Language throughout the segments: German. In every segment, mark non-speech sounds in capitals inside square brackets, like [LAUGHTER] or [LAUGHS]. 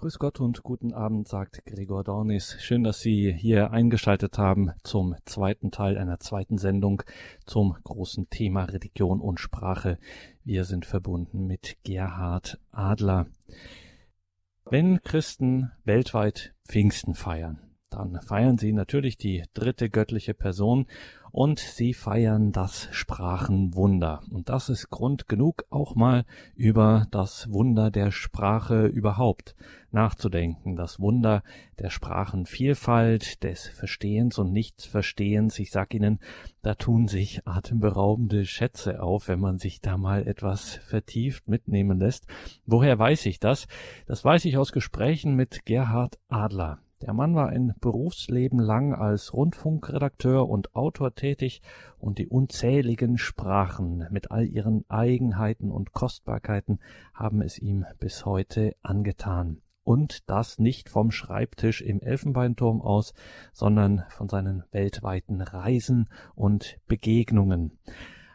Grüß Gott und guten Abend, sagt Gregor Dornis. Schön, dass Sie hier eingeschaltet haben zum zweiten Teil einer zweiten Sendung zum großen Thema Religion und Sprache. Wir sind verbunden mit Gerhard Adler. Wenn Christen weltweit Pfingsten feiern, dann feiern sie natürlich die dritte göttliche Person und sie feiern das Sprachenwunder. Und das ist Grund genug, auch mal über das Wunder der Sprache überhaupt nachzudenken. Das Wunder der Sprachenvielfalt, des Verstehens und Nichtverstehens. Ich sag Ihnen, da tun sich atemberaubende Schätze auf, wenn man sich da mal etwas vertieft mitnehmen lässt. Woher weiß ich das? Das weiß ich aus Gesprächen mit Gerhard Adler. Der Mann war ein Berufsleben lang als Rundfunkredakteur und Autor tätig und die unzähligen Sprachen mit all ihren Eigenheiten und Kostbarkeiten haben es ihm bis heute angetan. Und das nicht vom Schreibtisch im Elfenbeinturm aus, sondern von seinen weltweiten Reisen und Begegnungen.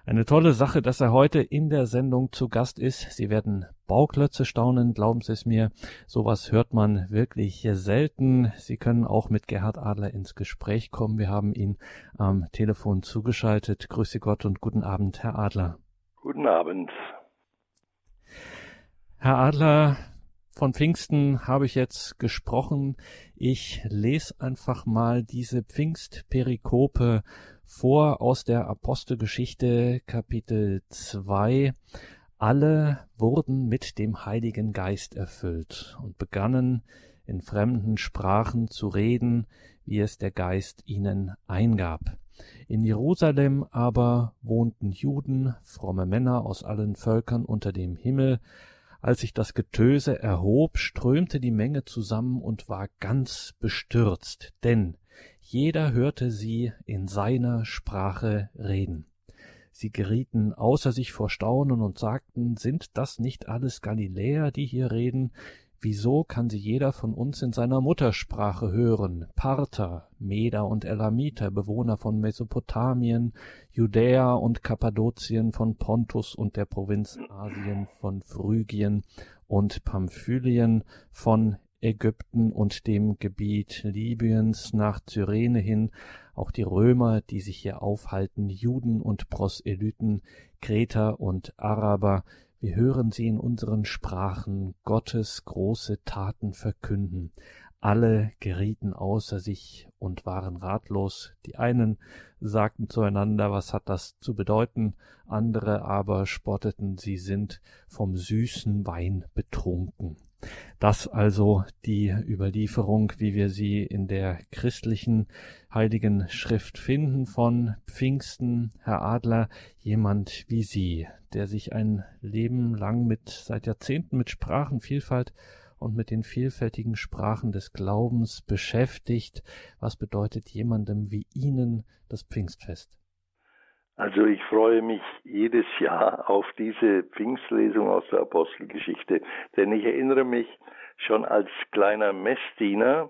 Eine tolle Sache, dass er heute in der Sendung zu Gast ist. Sie werden Bauklötze staunen, glauben Sie es mir. Sowas hört man wirklich selten. Sie können auch mit Gerhard Adler ins Gespräch kommen. Wir haben ihn am Telefon zugeschaltet. Grüße Gott und guten Abend, Herr Adler. Guten Abend. Herr Adler, von Pfingsten habe ich jetzt gesprochen. Ich lese einfach mal diese Pfingstperikope vor aus der Apostelgeschichte Kapitel 2. Alle wurden mit dem Heiligen Geist erfüllt und begannen in fremden Sprachen zu reden, wie es der Geist ihnen eingab. In Jerusalem aber wohnten Juden, fromme Männer aus allen Völkern unter dem Himmel. Als sich das Getöse erhob, strömte die Menge zusammen und war ganz bestürzt, denn jeder hörte sie in seiner Sprache reden. Sie gerieten außer sich vor Staunen und sagten, sind das nicht alles Galiläer, die hier reden? Wieso kann sie jeder von uns in seiner Muttersprache hören? Parther, Meder und Elamiter, Bewohner von Mesopotamien, Judäa und Kappadokien, von Pontus und der Provinz Asien, von Phrygien und Pamphylien, von Ägypten und dem Gebiet Libyens nach Cyrene hin, auch die Römer, die sich hier aufhalten, Juden und Proselyten, Kreter und Araber, wir hören sie in unseren Sprachen Gottes große Taten verkünden. Alle gerieten außer sich und waren ratlos. Die einen sagten zueinander, was hat das zu bedeuten, andere aber spotteten, sie sind vom süßen Wein betrunken. Das also die Überlieferung, wie wir sie in der christlichen heiligen Schrift finden von Pfingsten, Herr Adler, jemand wie Sie, der sich ein Leben lang mit, seit Jahrzehnten mit Sprachenvielfalt und mit den vielfältigen Sprachen des Glaubens beschäftigt. Was bedeutet jemandem wie Ihnen das Pfingstfest? Also ich freue mich jedes Jahr auf diese Pfingstlesung aus der Apostelgeschichte, denn ich erinnere mich schon als kleiner Messdiener,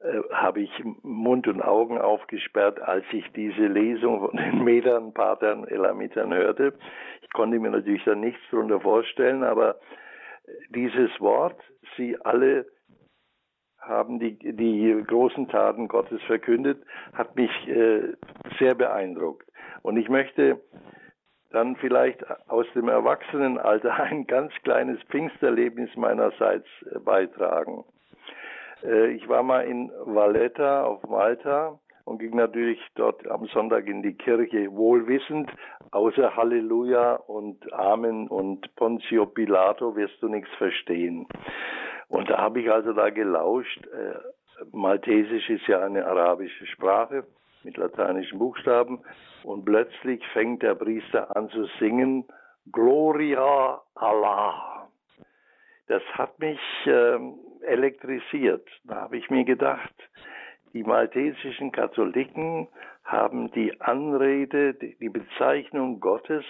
äh, habe ich Mund und Augen aufgesperrt, als ich diese Lesung von den [LAUGHS] Medern, Patern, Elamitern hörte. Ich konnte mir natürlich da nichts darunter vorstellen, aber dieses Wort, sie alle haben die, die großen Taten Gottes verkündet, hat mich äh, sehr beeindruckt. Und ich möchte dann vielleicht aus dem Erwachsenenalter [LAUGHS] ein ganz kleines Pfingsterlebnis meinerseits äh, beitragen. Äh, ich war mal in Valletta auf Malta und ging natürlich dort am Sonntag in die Kirche, wohlwissend, außer Halleluja und Amen und Pontio Pilato wirst du nichts verstehen. Und da habe ich also da gelauscht. Äh, Maltesisch ist ja eine arabische Sprache mit lateinischen Buchstaben. Und plötzlich fängt der Priester an zu singen, Gloria Allah. Das hat mich äh, elektrisiert. Da habe ich mir gedacht, die maltesischen Katholiken haben die Anrede, die Bezeichnung Gottes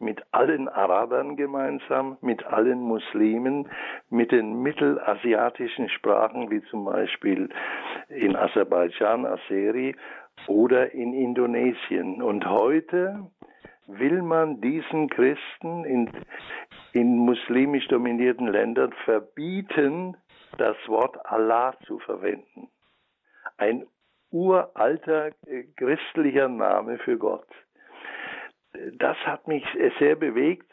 mit allen Arabern gemeinsam, mit allen Muslimen, mit den mittelasiatischen Sprachen wie zum Beispiel in Aserbaidschan, Azeri oder in Indonesien. Und heute will man diesen Christen in, in muslimisch dominierten Ländern verbieten, das Wort Allah zu verwenden. Ein uralter äh, christlicher Name für Gott. Das hat mich sehr bewegt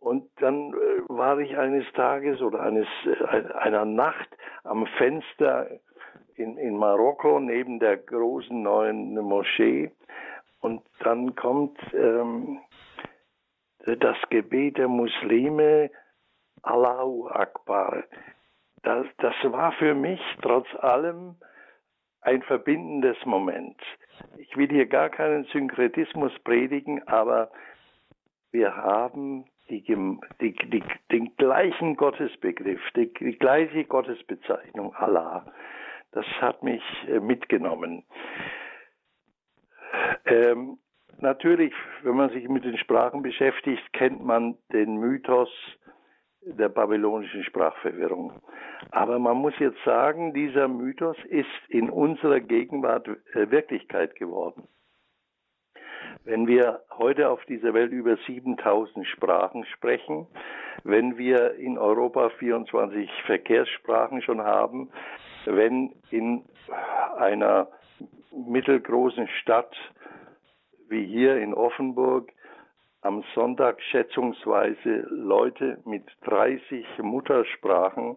und dann äh, war ich eines Tages oder eines, äh, einer Nacht am Fenster in, in Marokko neben der großen neuen Moschee und dann kommt ähm, das Gebet der Muslime Allahu Akbar. Das, das war für mich trotz allem ein verbindendes Moment. Ich will hier gar keinen Synkretismus predigen, aber wir haben die, die, die, den gleichen Gottesbegriff, die, die gleiche Gottesbezeichnung Allah. Das hat mich äh, mitgenommen. Ähm, natürlich, wenn man sich mit den Sprachen beschäftigt, kennt man den Mythos der babylonischen Sprachverwirrung. Aber man muss jetzt sagen, dieser Mythos ist in unserer Gegenwart äh, Wirklichkeit geworden. Wenn wir heute auf dieser Welt über 7000 Sprachen sprechen, wenn wir in Europa 24 Verkehrssprachen schon haben, wenn in einer mittelgroßen Stadt wie hier in Offenburg am Sonntag schätzungsweise Leute mit 30 Muttersprachen,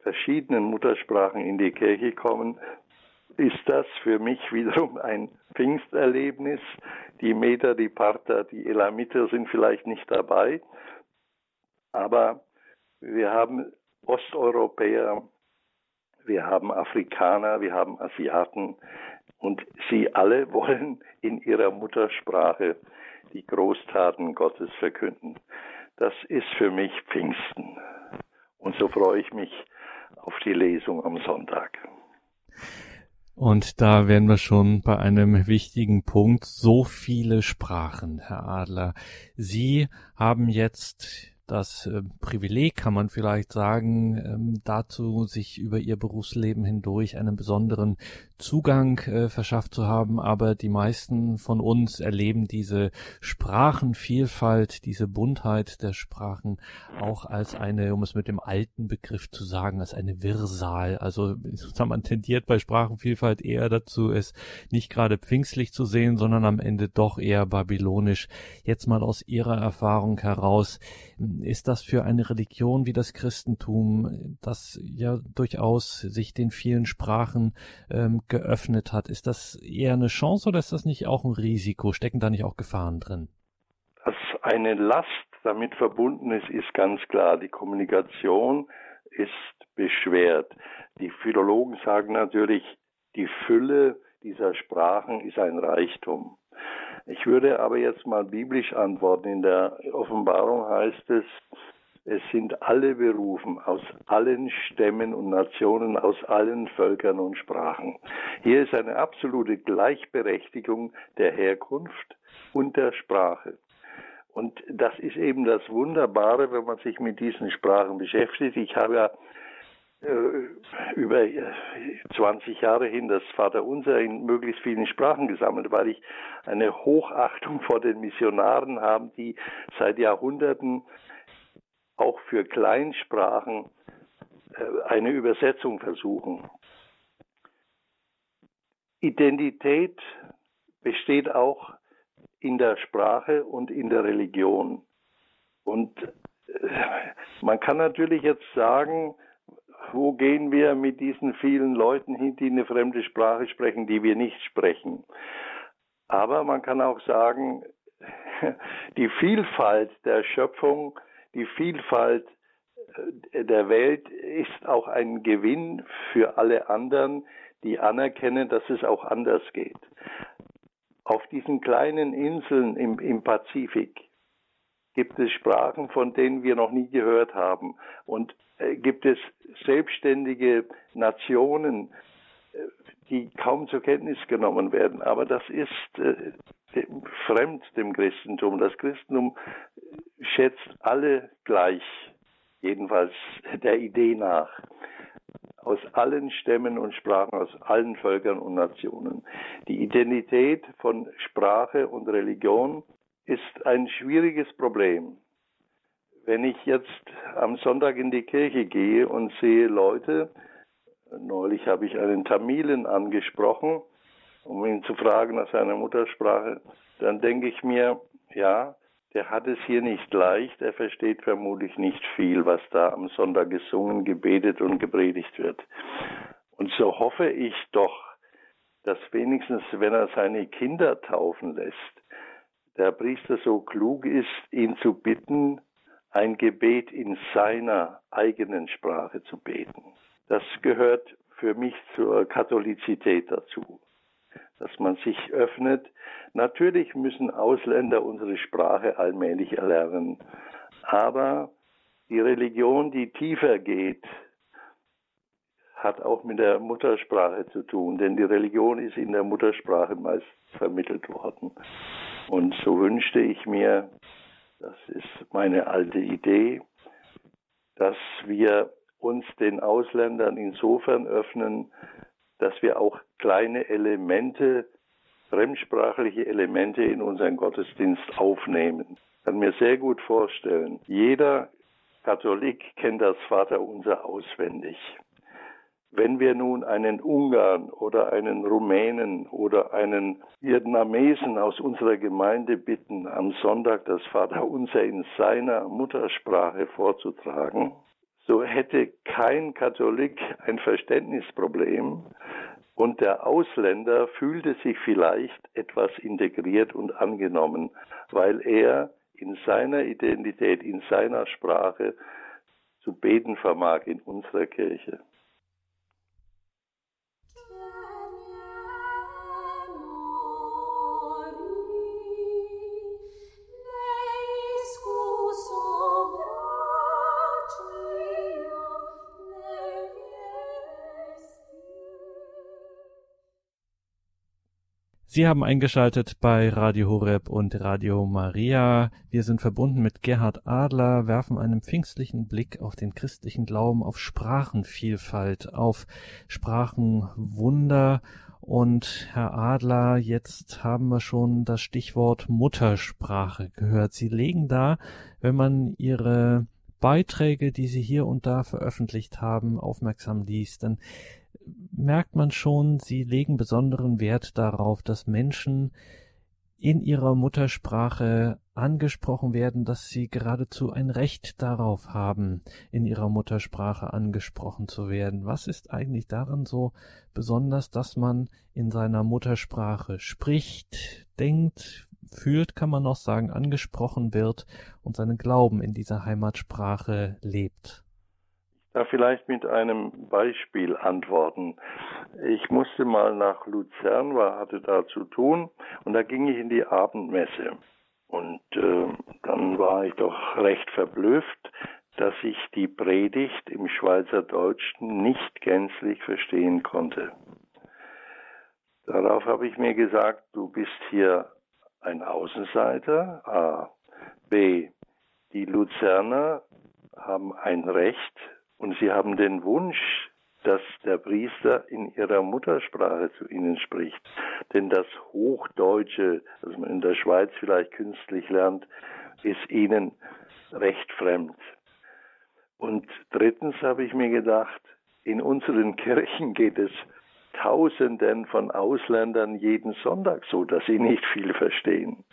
verschiedenen Muttersprachen in die Kirche kommen, ist das für mich [LAUGHS] wiederum ein Pfingsterlebnis. Die Meter, die Parther, die Elamiter sind vielleicht nicht dabei, aber wir haben Osteuropäer, wir haben Afrikaner, wir haben Asiaten und sie alle [LAUGHS] wollen in ihrer Muttersprache die Großtaten Gottes verkünden. Das ist für mich Pfingsten. Und so freue ich mich auf die Lesung am Sonntag. Und da wären wir schon bei einem wichtigen Punkt. So viele Sprachen, Herr Adler. Sie haben jetzt das äh, Privileg, kann man vielleicht sagen, ähm, dazu, sich über ihr Berufsleben hindurch einen besonderen Zugang äh, verschafft zu haben. Aber die meisten von uns erleben diese Sprachenvielfalt, diese Buntheit der Sprachen auch als eine, um es mit dem alten Begriff zu sagen, als eine Wirrsal. Also man tendiert bei Sprachenvielfalt eher dazu, es nicht gerade pfingstlich zu sehen, sondern am Ende doch eher babylonisch. Jetzt mal aus Ihrer Erfahrung heraus, ist das für eine Religion wie das Christentum, das ja durchaus sich den vielen Sprachen ähm, geöffnet hat, ist das eher eine Chance oder ist das nicht auch ein Risiko? Stecken da nicht auch Gefahren drin? Dass eine Last damit verbunden ist, ist ganz klar. Die Kommunikation ist beschwert. Die Philologen sagen natürlich, die Fülle dieser Sprachen ist ein Reichtum. Ich würde aber jetzt mal biblisch antworten. In der Offenbarung heißt es, es sind alle berufen, aus allen Stämmen und Nationen, aus allen Völkern und Sprachen. Hier ist eine absolute Gleichberechtigung der Herkunft und der Sprache. Und das ist eben das Wunderbare, wenn man sich mit diesen Sprachen beschäftigt. Ich habe ja über 20 Jahre hin das Vaterunser in möglichst vielen Sprachen gesammelt, weil ich eine Hochachtung vor den Missionaren habe, die seit Jahrhunderten auch für Kleinsprachen äh, eine Übersetzung versuchen. Identität besteht auch in der Sprache und in der Religion. Und äh, man kann natürlich jetzt sagen, wo gehen wir mit diesen vielen Leuten hin, die eine fremde Sprache sprechen, die wir nicht sprechen. Aber man kann auch sagen, [LAUGHS] die Vielfalt der Schöpfung, die Vielfalt äh, der Welt ist auch ein Gewinn für alle anderen, die anerkennen, dass es auch anders geht. Auf diesen kleinen Inseln im, im Pazifik gibt es Sprachen, von denen wir noch nie gehört haben. Und gibt es selbstständige Nationen, äh, die kaum zur Kenntnis genommen werden. Aber das ist äh, fremd dem Christentum. Das Christentum schätzt alle gleich, jedenfalls der Idee nach, aus allen Stämmen und Sprachen, aus allen Völkern und Nationen. Die Identität von Sprache und Religion ist ein schwieriges Problem. Wenn ich jetzt am Sonntag in die Kirche gehe und sehe Leute, neulich habe ich einen Tamilen angesprochen, um ihn zu fragen nach seiner Muttersprache, dann denke ich mir, ja, der hat es hier nicht leicht, er versteht vermutlich nicht viel, was da am Sonntag gesungen, gebetet und gepredigt wird. Und so hoffe ich doch, dass wenigstens, wenn er seine Kinder taufen lässt, der Priester so klug ist, ihn zu bitten, ein Gebet in seiner eigenen Sprache zu beten. Das gehört für mich zur Katholizität dazu, dass man sich öffnet. Natürlich müssen Ausländer unsere Sprache allmählich erlernen, aber die Religion, die tiefer geht, hat auch mit der Muttersprache zu tun, denn die Religion ist in der Muttersprache meist vermittelt worden. Und so wünschte ich mir, das ist meine alte Idee, dass wir uns den Ausländern insofern öffnen, dass wir auch kleine Elemente, fremdsprachliche Elemente in unseren Gottesdienst aufnehmen. Ich kann mir sehr gut vorstellen, jeder Katholik kennt das Vaterunser auswendig. Wenn wir nun einen Ungarn oder einen Rumänen oder einen Vietnamesen aus unserer Gemeinde bitten, am Sonntag das Vaterunser in seiner Muttersprache vorzutragen, so hätte kein Katholik ein Verständnisproblem und der Ausländer fühlte sich vielleicht etwas integriert und angenommen, weil er in seiner Identität, in seiner Sprache zu beten vermag in unserer Kirche. Sie haben eingeschaltet bei Radio Horeb und Radio Maria. Wir sind verbunden mit Gerhard Adler, werfen einen pfingstlichen Blick auf den christlichen Glauben, auf Sprachenvielfalt, auf Sprachenwunder. Und Herr Adler, jetzt haben wir schon das Stichwort Muttersprache gehört. Sie legen da, wenn man Ihre Beiträge, die Sie hier und da veröffentlicht haben, aufmerksam liest, dann merkt man schon, sie legen besonderen Wert darauf, dass Menschen in ihrer Muttersprache angesprochen werden, dass sie geradezu ein Recht darauf haben, in ihrer Muttersprache angesprochen zu werden. Was ist eigentlich daran so besonders, dass man in seiner Muttersprache spricht, denkt, fühlt, kann man noch sagen, angesprochen wird und seinen Glauben in dieser Heimatsprache lebt? Da vielleicht mit einem Beispiel antworten. Ich musste mal nach Luzern, war, hatte da zu tun und da ging ich in die Abendmesse. Und äh, dann war ich doch recht verblüfft, dass ich die Predigt im Schweizerdeutschen nicht gänzlich verstehen konnte. Darauf habe ich mir gesagt, du bist hier ein Außenseiter, A. B. Die Luzerner haben ein Recht, und sie haben den Wunsch, dass der Priester in ihrer Muttersprache zu ihnen spricht. Denn das Hochdeutsche, das man in der Schweiz vielleicht künstlich lernt, ist ihnen recht fremd. Und drittens habe ich mir gedacht, in unseren Kirchen geht es Tausenden von Ausländern jeden Sonntag so, dass sie nicht viel verstehen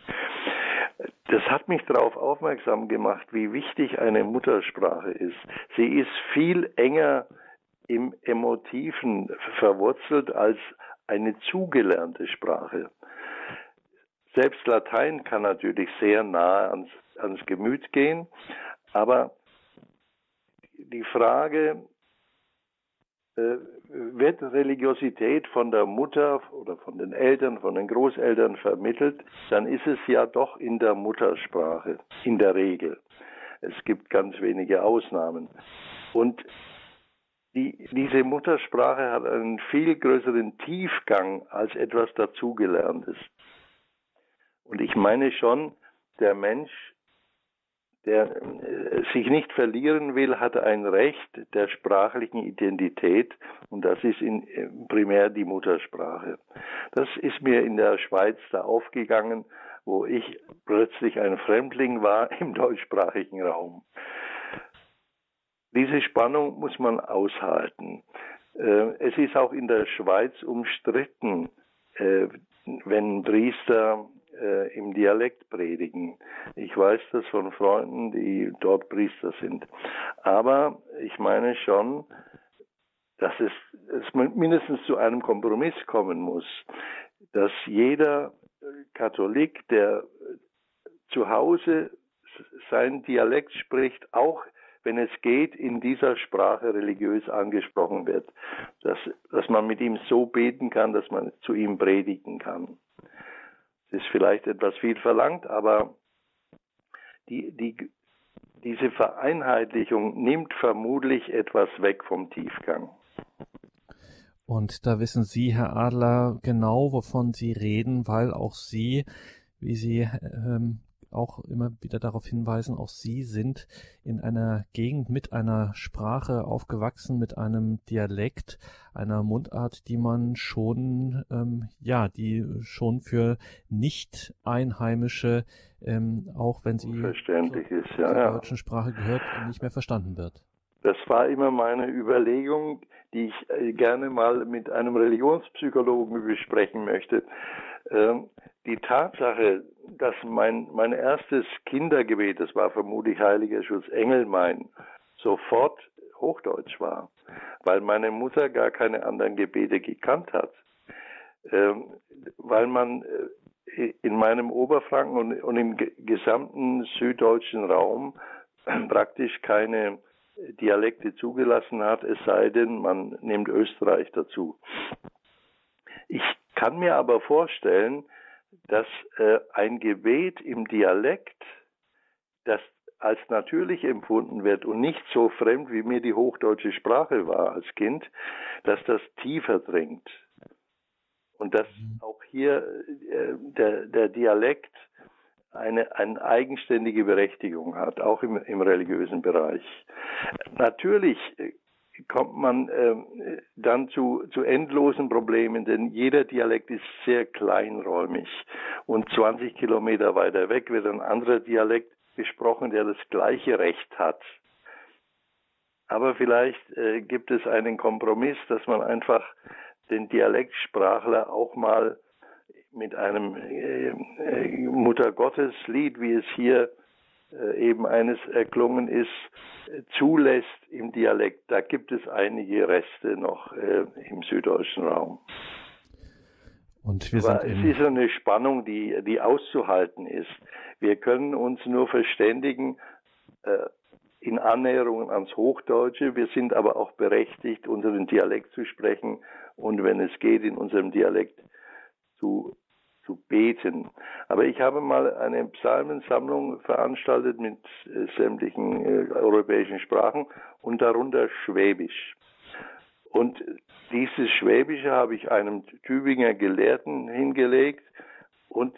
das hat mich darauf aufmerksam gemacht, wie wichtig eine Muttersprache ist. Sie ist viel enger im Emotiven verwurzelt als eine zugelernte Sprache. Selbst Latein kann natürlich sehr nahe ans, ans Gemüt gehen, aber die Frage, wird Religiosität von der Mutter oder von den Eltern, von den Großeltern vermittelt, dann ist es ja doch in der Muttersprache, in der Regel. Es gibt ganz wenige Ausnahmen. Und die, diese Muttersprache hat einen viel größeren Tiefgang als etwas dazugelerntes. Und ich meine schon, der Mensch der äh, sich nicht verlieren will, hat ein Recht der sprachlichen Identität und das ist in, äh, primär die Muttersprache. Das ist mir in der Schweiz da aufgegangen, wo ich plötzlich ein Fremdling war im [LAUGHS] deutschsprachigen Raum. Diese Spannung muss man aushalten. Äh, es ist auch in der Schweiz umstritten, wenn Priester äh, im Dialekt predigen. Ich weiß das von Freunden, die dort Priester sind. Aber ich meine schon, dass es, es mindestens zu einem Kompromiss kommen muss, dass jeder Katholik, der zu Hause sein Dialekt spricht, auch wenn es geht, in dieser Sprache religiös angesprochen wird, dass, dass man mit ihm so beten kann, dass man zu ihm predigen kann. Ist vielleicht etwas viel verlangt, aber die, die, diese Vereinheitlichung nimmt vermutlich etwas weg vom Tiefgang. Und da wissen Sie, Herr Adler, genau, wovon Sie reden, weil auch Sie, wie Sie ähm, auch immer wieder darauf hinweisen, auch Sie sind in einer Gegend mit einer Sprache aufgewachsen, mit einem Dialekt, einer Mundart, die man schon, ähm, ja, die schon für Nicht-Einheimische, ähm, auch wenn sie Verständlich zur, ist, ja, zur ja. deutschen Sprache gehört, nicht mehr verstanden wird. Das war immer meine Überlegung, die ich äh, gerne mal mit einem Religionspsychologen besprechen möchte. Ähm, die Tatsache, dass mein, mein erstes Kindergebet, das war vermutlich Heiliger Schutz Engelmein, sofort Hochdeutsch war, weil meine Mutter gar keine anderen Gebete gekannt hat. Ähm, weil man äh, in meinem Oberfranken und, und im gesamten süddeutschen Raum praktisch keine Dialekte zugelassen hat, es sei denn, man nimmt Österreich dazu. Ich kann mir aber vorstellen, dass äh, ein Gebet im Dialekt, das als natürlich empfunden wird und nicht so fremd, wie mir die hochdeutsche Sprache war als Kind, dass das tiefer dringt. Und dass mhm. auch hier äh, der, der Dialekt eine, eine eigenständige Berechtigung hat, auch im, im religiösen Bereich. Natürlich äh, kommt man äh, dann zu, zu endlosen Problemen, denn jeder Dialekt ist sehr kleinräumig und 20 Kilometer weiter weg wird ein anderer Dialekt gesprochen, der das gleiche Recht hat. Aber vielleicht äh, gibt es einen Kompromiss, dass man einfach den Dialektsprachler auch mal mit einem äh, äh, Muttergotteslied, wie es hier eben eines erklungen ist, äh, zulässt im Dialekt. Da gibt es einige Reste noch äh, im süddeutschen Raum. Und wir Aber sind es ist eine Spannung, die, die auszuhalten ist. Wir können uns nur verständigen äh, in Annäherungen ans Hochdeutsche. Wir sind aber auch berechtigt, unseren Dialekt zu sprechen und wenn es geht, in unserem Dialekt zu zu beten. Aber ich habe mal eine Psalmensammlung veranstaltet mit äh, sämtlichen äh, europäischen Sprachen und darunter Schwäbisch. Und dieses Schwäbische habe ich einem Tübinger Gelehrten hingelegt und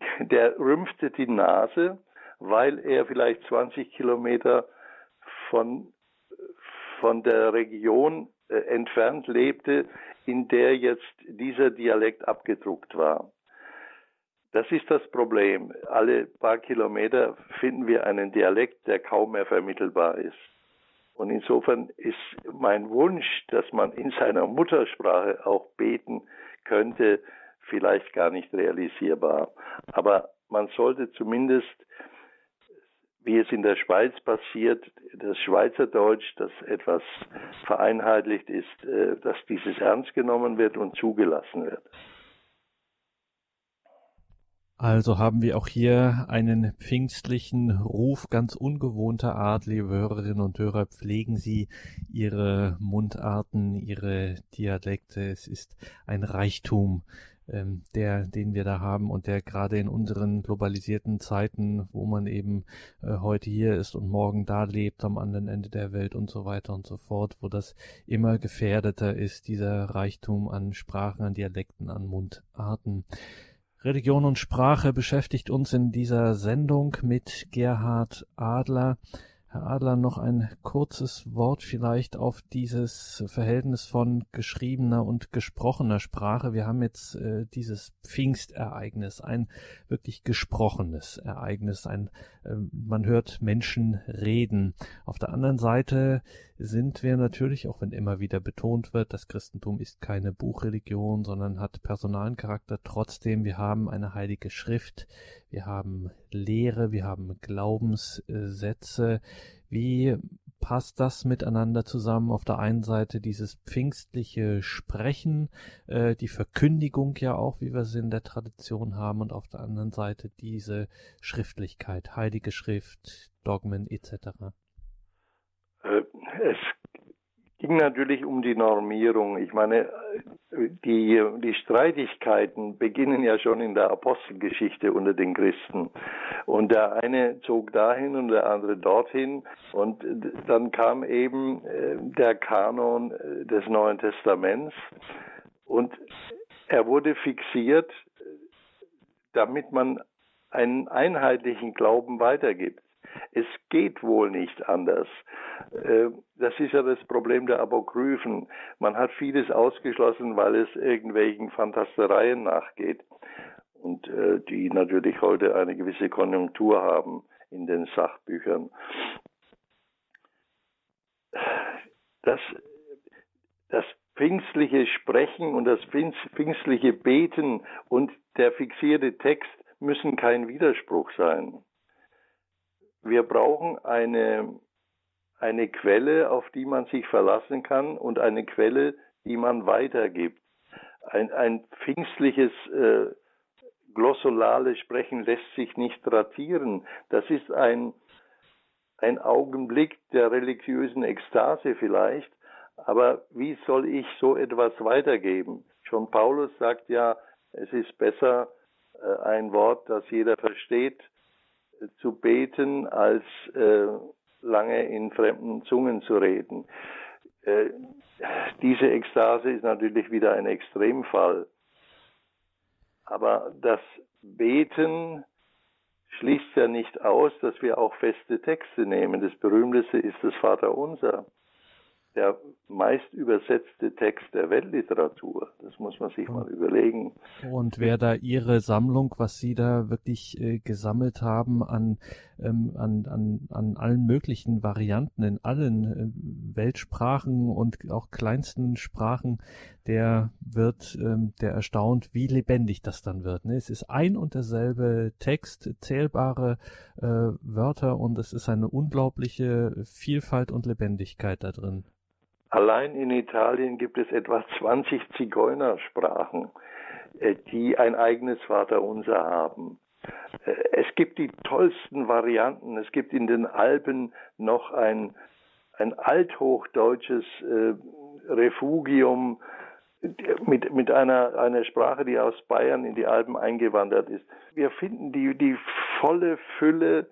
[LAUGHS] der rümpfte die Nase, weil er vielleicht 20 Kilometer von, von der Region äh, entfernt lebte, in der jetzt dieser Dialekt abgedruckt war. Das ist das Problem. Alle paar Kilometer finden wir einen Dialekt, der kaum mehr vermittelbar ist. Und insofern ist mein Wunsch, dass man in seiner Muttersprache auch beten könnte, vielleicht gar nicht realisierbar. Aber man sollte zumindest, wie es in der Schweiz passiert, das Schweizerdeutsch, das etwas vereinheitlicht ist, äh, dass dieses ernst genommen wird und zugelassen wird. Also haben wir auch hier einen pfingstlichen Ruf ganz ungewohnter Art, liebe Hörerinnen und Hörer. Pflegen Sie Ihre Mundarten, Ihre Dialekte. Es ist ein Reichtum, ähm, der, den wir da haben und der gerade in unseren globalisierten Zeiten, wo man eben äh, heute hier ist und morgen da lebt, am anderen Ende der Welt und so weiter und so fort, wo das immer gefährdeter ist, dieser Reichtum an Sprachen, an Dialekten, an Mundarten. Religion und Sprache beschäftigt uns in dieser Sendung mit Gerhard Adler. Herr Adler, noch ein kurzes Wort vielleicht auf dieses Verhältnis von geschriebener und gesprochener Sprache. Wir haben jetzt äh, dieses Pfingstereignis, ein wirklich gesprochenes Ereignis, ein äh, man hört Menschen reden. Auf der anderen Seite sind wir natürlich, auch wenn immer wieder betont wird, das Christentum ist keine Buchreligion, sondern hat personalen Charakter. Trotzdem, wir haben eine heilige Schrift, wir haben Lehre, wir haben Glaubenssätze. Wie passt das miteinander zusammen? Auf der einen Seite dieses pfingstliche Sprechen, äh, die Verkündigung ja auch, wie wir es in der Tradition haben, und auf der anderen Seite diese Schriftlichkeit, heilige Schrift, Dogmen etc. Äh, es ging natürlich um die Normierung. Ich meine, die, die Streitigkeiten beginnen ja schon in der Apostelgeschichte unter den Christen. Und der eine zog dahin und der andere dorthin. Und dann kam eben äh, der Kanon äh, des Neuen Testaments. Und er wurde fixiert, damit man einen einheitlichen Glauben weitergibt. Es geht wohl nicht anders. Äh, das ist ja das Problem der Apokryphen. Man hat vieles ausgeschlossen, weil es irgendwelchen Fantastereien nachgeht und äh, die natürlich heute eine gewisse Konjunktur haben in den Sachbüchern. Das, das pfingstliche Sprechen und das pfingstliche Beten und der fixierte Text müssen kein Widerspruch sein wir brauchen eine, eine Quelle, auf die man sich verlassen kann und eine Quelle, die man weitergibt. Ein, ein pfingstliches äh, glossolales Sprechen lässt sich nicht ratieren. Das ist ein, ein Augenblick der religiösen Ekstase vielleicht, aber wie soll ich so etwas weitergeben? Schon Paulus sagt ja, es ist besser äh, ein Wort, das jeder versteht, zu beten, als äh, lange in fremden Zungen zu reden. Äh, diese Ekstase ist natürlich wieder ein Extremfall. Aber das Beten schließt ja nicht aus, dass wir auch feste Texte nehmen. Das berühmteste ist das Vaterunser der meist übersetzte Text der Weltliteratur. Das muss man sich mal überlegen. Und wer da Ihre Sammlung, was Sie da wirklich äh, gesammelt haben an, ähm, an, an, an allen möglichen Varianten in allen äh, Weltsprachen und auch kleinsten Sprachen, der wird, ähm, der erstaunt, wie lebendig das dann wird. Ne? Es ist ein und derselbe Text, zählbare äh, Wörter und es ist eine unglaubliche Vielfalt und Lebendigkeit da drin. Allein in Italien gibt es etwa 20 Zigeunersprachen, äh, die ein eigenes Vaterunser haben. Äh, es gibt die tollsten Varianten. Es gibt in den Alpen noch ein, ein althochdeutsches äh, Refugium mit, mit einer, einer Sprache, die aus Bayern in die Alpen eingewandert ist. Wir finden die, die volle Fülle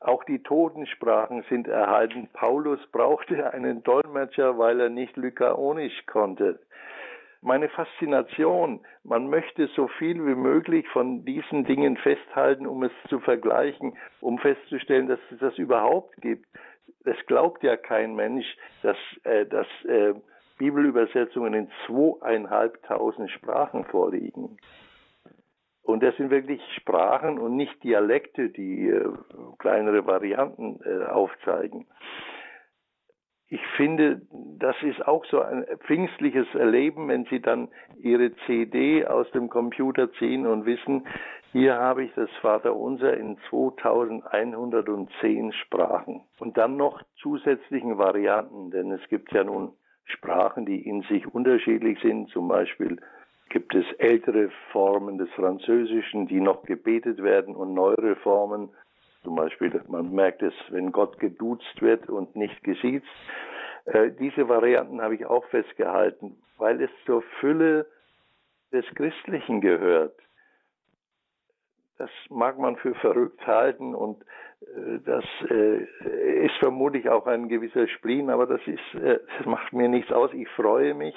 auch die Totensprachen sind erhalten. Paulus brauchte einen Dolmetscher, weil er nicht Lykaonisch konnte. Meine Faszination, man möchte so viel wie möglich von diesen Dingen festhalten, um es zu vergleichen, um festzustellen, dass es das überhaupt gibt. Es glaubt ja kein Mensch, dass, äh, dass äh, Bibelübersetzungen in zweieinhalbtausend Sprachen vorliegen. Und das sind wirklich Sprachen und nicht Dialekte, die äh, kleinere Varianten äh, aufzeigen. Ich finde, das ist auch so ein pfingstliches Erleben, wenn Sie dann Ihre CD aus dem Computer ziehen und wissen, hier habe ich das Vaterunser in 2110 Sprachen. Und dann noch zusätzlichen Varianten, denn es gibt ja nun Sprachen, die in sich unterschiedlich sind, zum Beispiel gibt es ältere Formen des Französischen, die noch gebetet werden und neuere Formen. Zum Beispiel, man merkt es, wenn Gott geduzt wird und nicht gesiezt. Äh, diese Varianten habe ich auch festgehalten, weil es zur Fülle des Christlichen gehört. Das mag man für verrückt halten und äh, das äh, ist vermutlich auch ein gewisser Spleen, aber das ist, das macht mir nichts aus. Ich freue mich,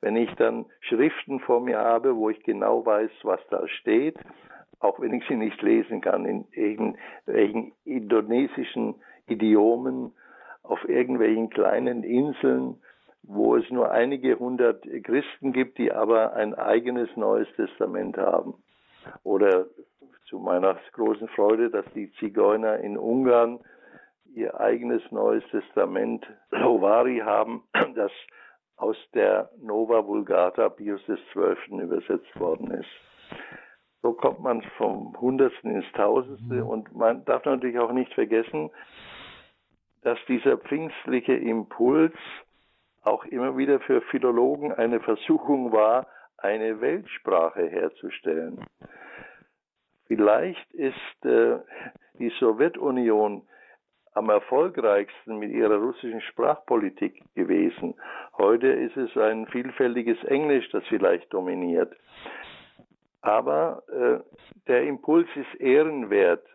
wenn ich dann Schriften vor mir habe, wo ich genau weiß, was da steht, auch wenn ich sie nicht lesen kann, in irgendwelchen indonesischen Idiomen, auf irgendwelchen kleinen Inseln, wo es nur einige hundert Christen gibt, die aber ein eigenes Neues Testament haben. Oder zu meiner großen Freude, dass die Zigeuner in Ungarn ihr eigenes Neues Testament Lovari haben, [CLEARS THROAT] das aus der Nova Vulgata Pius XII. übersetzt worden ist. So kommt man vom Hundertsten ins Tausendste mhm. und man darf natürlich auch nicht vergessen, dass dieser pfingstliche Impuls auch immer wieder für Philologen eine Versuchung war, eine Weltsprache herzustellen. Vielleicht ist äh, die Sowjetunion am erfolgreichsten mit ihrer russischen Sprachpolitik gewesen. Heute ist es ein vielfältiges Englisch, das vielleicht dominiert. Aber äh, der Impuls ist ehrenwert,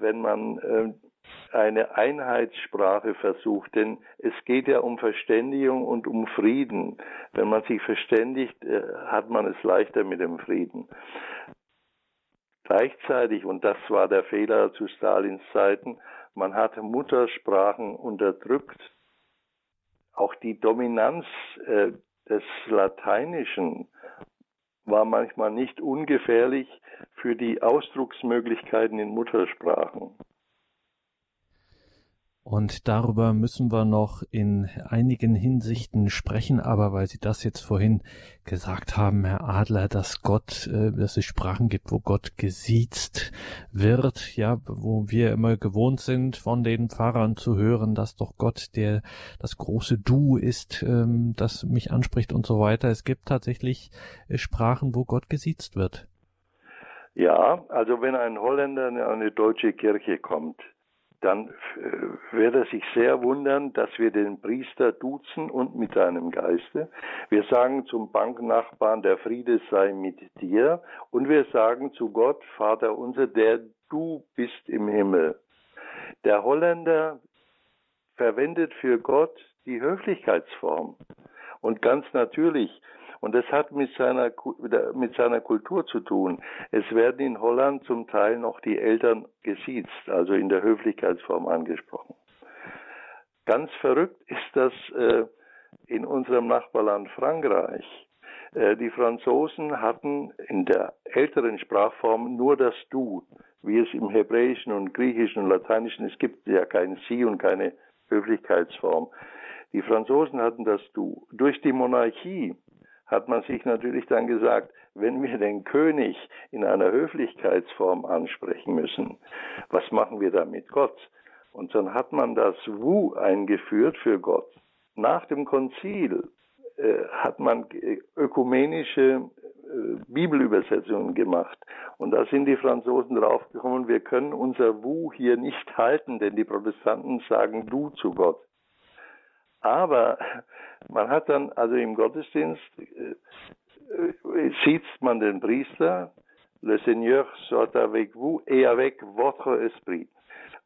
wenn man äh, eine Einheitssprache versucht, denn es geht ja um Verständigung und um Frieden. Wenn man sich verständigt, äh, hat man es leichter mit dem Frieden. Gleichzeitig, und das war der Fehler zu Stalins Zeiten, man hat Muttersprachen unterdrückt. Auch die Dominanz äh, des Lateinischen war manchmal nicht ungefährlich für die Ausdrucksmöglichkeiten in Muttersprachen. Und darüber müssen wir noch in einigen Hinsichten sprechen, aber weil Sie das jetzt vorhin gesagt haben, Herr Adler, dass Gott, äh, dass es Sprachen gibt, wo Gott gesiezt wird, ja, wo wir immer gewohnt sind, von den Pfarrern zu hören, dass doch Gott der das große Du ist, ähm, das mich anspricht und so weiter. Es gibt tatsächlich äh, Sprachen, wo Gott gesiezt wird. Ja, also wenn ein Holländer in eine deutsche Kirche kommt, dann äh, wird er sich sehr wundern, dass wir den Priester duzen und mit seinem Geiste. Wir sagen zum Banknachbarn, der Friede sei mit dir. Und wir sagen zu Gott, Vater unser, der du bist im Himmel. Der Holländer verwendet für Gott die Höflichkeitsform. Und ganz natürlich und das hat mit seiner, mit seiner Kultur zu tun. Es werden in Holland zum Teil noch die Eltern gesiezt, also in der Höflichkeitsform angesprochen. Ganz verrückt ist das äh, in unserem Nachbarland Frankreich. Äh, die Franzosen hatten in der älteren Sprachform nur das Du, wie es im Hebräischen und Griechischen und Lateinischen, es gibt ja kein Sie und keine Höflichkeitsform. Die Franzosen hatten das Du. Durch die Monarchie hat man sich natürlich dann gesagt, wenn wir den König in einer Höflichkeitsform ansprechen müssen, was machen wir da mit Gott? Und dann hat man das Wu eingeführt für Gott. Nach dem Konzil äh, hat man ökumenische äh, Bibelübersetzungen gemacht. Und da sind die Franzosen draufgekommen, wir können unser Wu hier nicht halten, denn die Protestanten sagen Du zu Gott. Aber man hat dann, also im Gottesdienst, äh, äh, sieht man den Priester, Le Seigneur soit avec vous et avec votre esprit.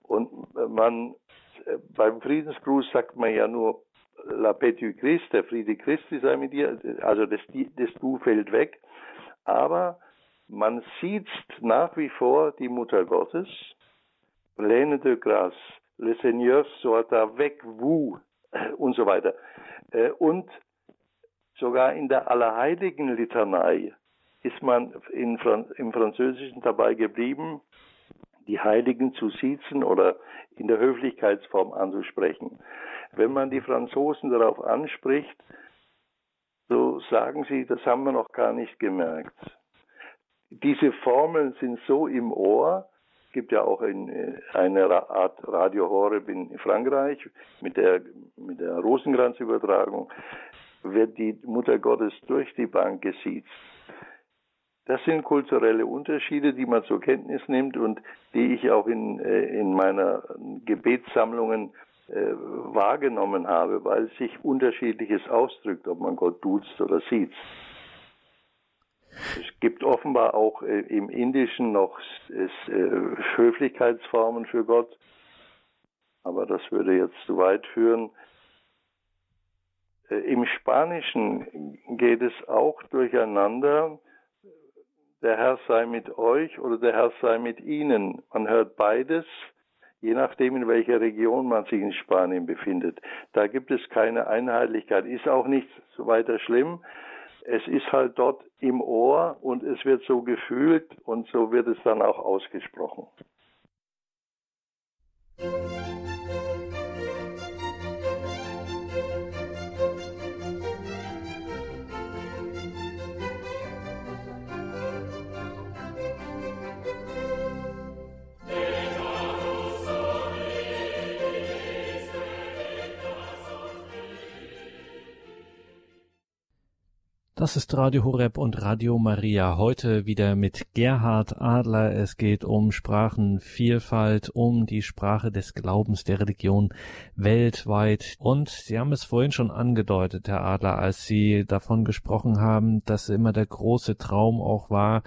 Und man, äh, beim Friedensgruß sagt man ja nur, La paix du Christ, der Friede Christi sei mit dir, also das, das Du fällt weg. Aber man sieht nach wie vor die Mutter Gottes, Pleine de grâce, le Seigneur soit avec vous, und so weiter. Äh, und sogar in der Allerheiligen Litanei ist man in, im Französischen dabei geblieben, die Heiligen zu siezen oder in der Höflichkeitsform anzusprechen. Wenn man die Franzosen darauf anspricht, so sagen sie, das haben wir noch gar nicht gemerkt. Diese Formeln sind so im Ohr, gibt ja auch ein, äh, eine Art Radio Horeb in Frankreich mit der, mit der Rosenkranzübertragung, wird die Mutter Gottes durch die Bank gesiezt. Das sind kulturelle Unterschiede, die man zur Kenntnis nimmt und die ich auch in, äh, in meiner Gebetssammlungen äh, wahrgenommen habe, weil sich unterschiedliches ausdrückt, ob man Gott duzt oder sieht. Es gibt offenbar auch äh, im Indischen noch äh, Höflichkeitsformen für Gott, aber das würde jetzt zu weit führen. Äh, Im Spanischen geht es auch durcheinander. der Herr sei mit euch oder der Herr sei mit ihnen. Man hört beides, je nachdem, in welcher Region man sich in Spanien befindet. Da gibt es keine Einheitlichkeit. Ist auch nicht so weiter schlimm. Es ist halt dort im Ohr und es wird so gefühlt und so wird es dann auch ausgesprochen. Das ist Radio Horeb und Radio Maria. Heute wieder mit Gerhard Adler. Es geht um Sprachenvielfalt, um die Sprache des Glaubens der Religion weltweit. Und Sie haben es vorhin schon angedeutet, Herr Adler, als Sie davon gesprochen haben, dass immer der große Traum auch war,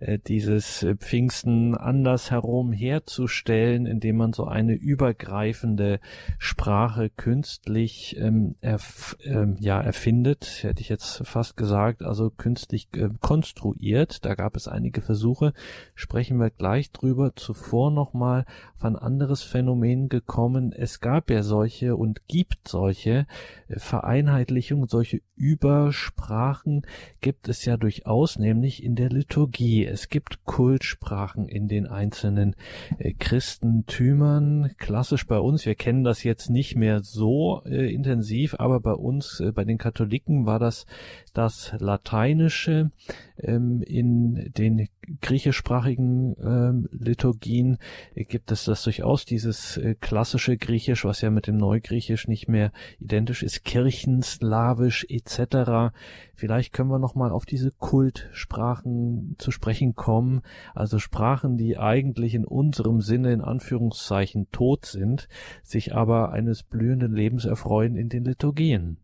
äh, dieses Pfingsten andersherum herzustellen, indem man so eine übergreifende Sprache künstlich ähm, erf ähm, ja, erfindet, hätte ich jetzt fast gesagt gesagt, also künstlich äh, konstruiert. Da gab es einige Versuche, sprechen wir gleich drüber. Zuvor nochmal auf ein anderes Phänomen gekommen. Es gab ja solche und gibt solche äh, Vereinheitlichungen, solche Übersprachen gibt es ja durchaus, nämlich in der Liturgie. Es gibt Kultsprachen in den einzelnen äh, Christentümern. Klassisch bei uns, wir kennen das jetzt nicht mehr so äh, intensiv, aber bei uns, äh, bei den Katholiken war das das Lateinische. Ähm, in den griechischsprachigen ähm, Liturgien gibt es das durchaus, dieses äh, klassische Griechisch, was ja mit dem Neugriechisch nicht mehr identisch ist, Kirchenslawisch etc. Vielleicht können wir noch mal auf diese Kultsprachen zu sprechen kommen, also Sprachen, die eigentlich in unserem Sinne in Anführungszeichen tot sind, sich aber eines blühenden Lebens erfreuen in den Liturgien.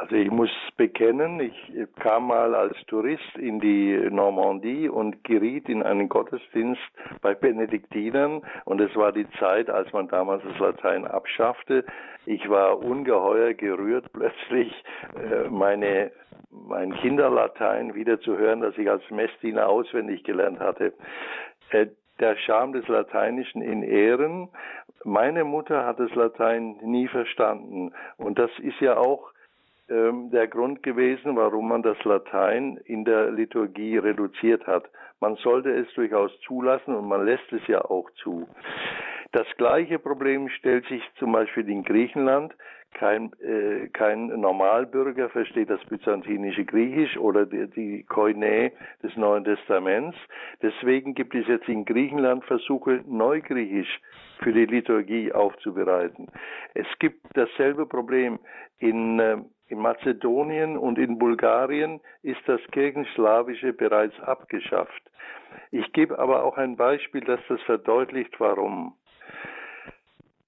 Also ich muss bekennen, ich kam mal als Tourist in die Normandie und geriet in einen Gottesdienst bei Benediktinern und es war die Zeit, als man damals das Latein abschaffte. Ich war ungeheuer gerührt, [LAUGHS] plötzlich äh, meine mein Kinderlatein wieder zu hören, das ich als Messdiener auswendig gelernt hatte. Äh, der Charme des Lateinischen in Ehren. Meine Mutter hat das Latein nie verstanden und das ist ja auch der Grund gewesen, warum man das Latein in der Liturgie reduziert hat. Man sollte es durchaus zulassen und man lässt es ja auch zu. Das gleiche Problem stellt sich zum Beispiel in Griechenland. Kein, äh, kein Normalbürger versteht das byzantinische Griechisch oder die, die Koine des Neuen Testaments. Deswegen gibt es jetzt in Griechenland Versuche, Neugriechisch für die Liturgie aufzubereiten. Es gibt dasselbe Problem in äh, in Mazedonien und in Bulgarien ist das Kirchenslawische bereits abgeschafft. Ich gebe aber auch ein Beispiel, das das verdeutlicht, warum.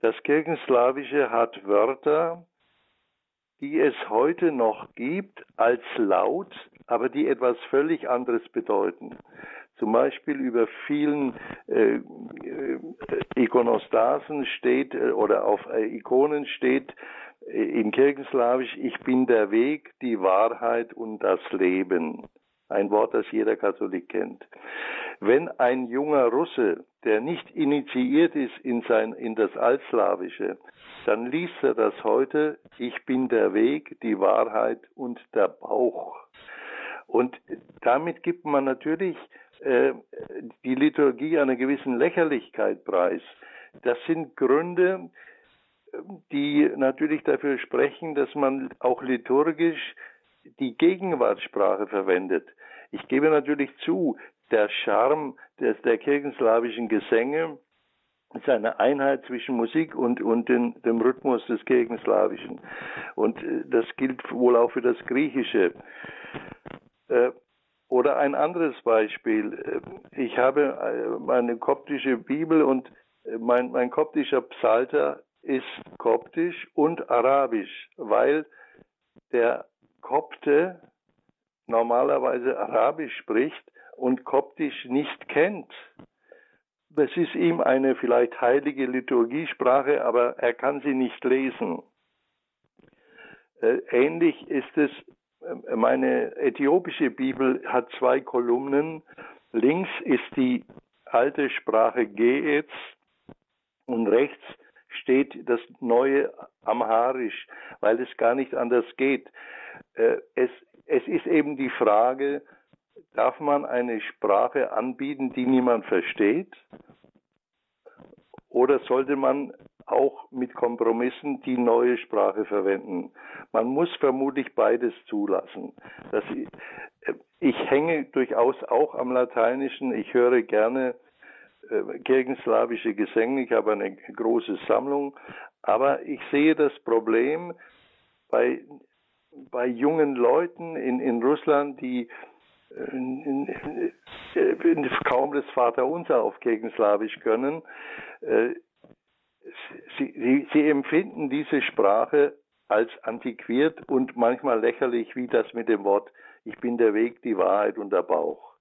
Das Kirchenslawische hat Wörter, die es heute noch gibt als Laut, aber die etwas völlig anderes bedeuten. Zum Beispiel über vielen äh, äh, Ikonostasen steht äh, oder auf äh, Ikonen steht in Kirchenslawisch, ich bin der Weg, die Wahrheit und das Leben. Ein Wort, das jeder Katholik kennt. Wenn ein junger Russe, der nicht initiiert ist in, sein, in das Altslawische, dann liest er das heute, ich bin der Weg, die Wahrheit und der Bauch. Und damit gibt man natürlich äh, die Liturgie einer gewissen Lächerlichkeit preis. Das sind Gründe, die natürlich dafür sprechen, dass man auch liturgisch die Gegenwartssprache verwendet. Ich gebe natürlich zu, der Charme des, der kirchenslawischen Gesänge ist eine Einheit zwischen Musik und, und den, dem Rhythmus des Kirchenslawischen. Und äh, das gilt wohl auch für das Griechische. Äh, oder ein anderes Beispiel. Äh, ich habe meine koptische Bibel und mein, mein koptischer Psalter ist koptisch und arabisch, weil der Kopte normalerweise arabisch spricht und koptisch nicht kennt. Das ist ihm eine vielleicht heilige Liturgiesprache, aber er kann sie nicht lesen. Äh, ähnlich ist es meine äthiopische Bibel hat zwei Kolumnen. Links ist die alte Sprache Geetz und rechts steht das neue Amharisch, weil es gar nicht anders geht. Äh, es, es ist eben die Frage, darf man eine Sprache anbieten, die niemand versteht? Oder sollte man auch mit Kompromissen die neue Sprache verwenden? Man muss vermutlich beides zulassen. Das, äh, ich hänge durchaus auch am Lateinischen. Ich höre gerne kirchenslawische Gesänge. Ich habe eine große Sammlung. Aber ich sehe das Problem bei, bei jungen Leuten in, in Russland, die in, kaum das Vaterunser auf Kirchenslawisch können. Äh, sie, sie, sie empfinden diese Sprache als antiquiert und manchmal lächerlich, wie das mit dem Wort Ich bin der Weg, die Wahrheit und der Bauch.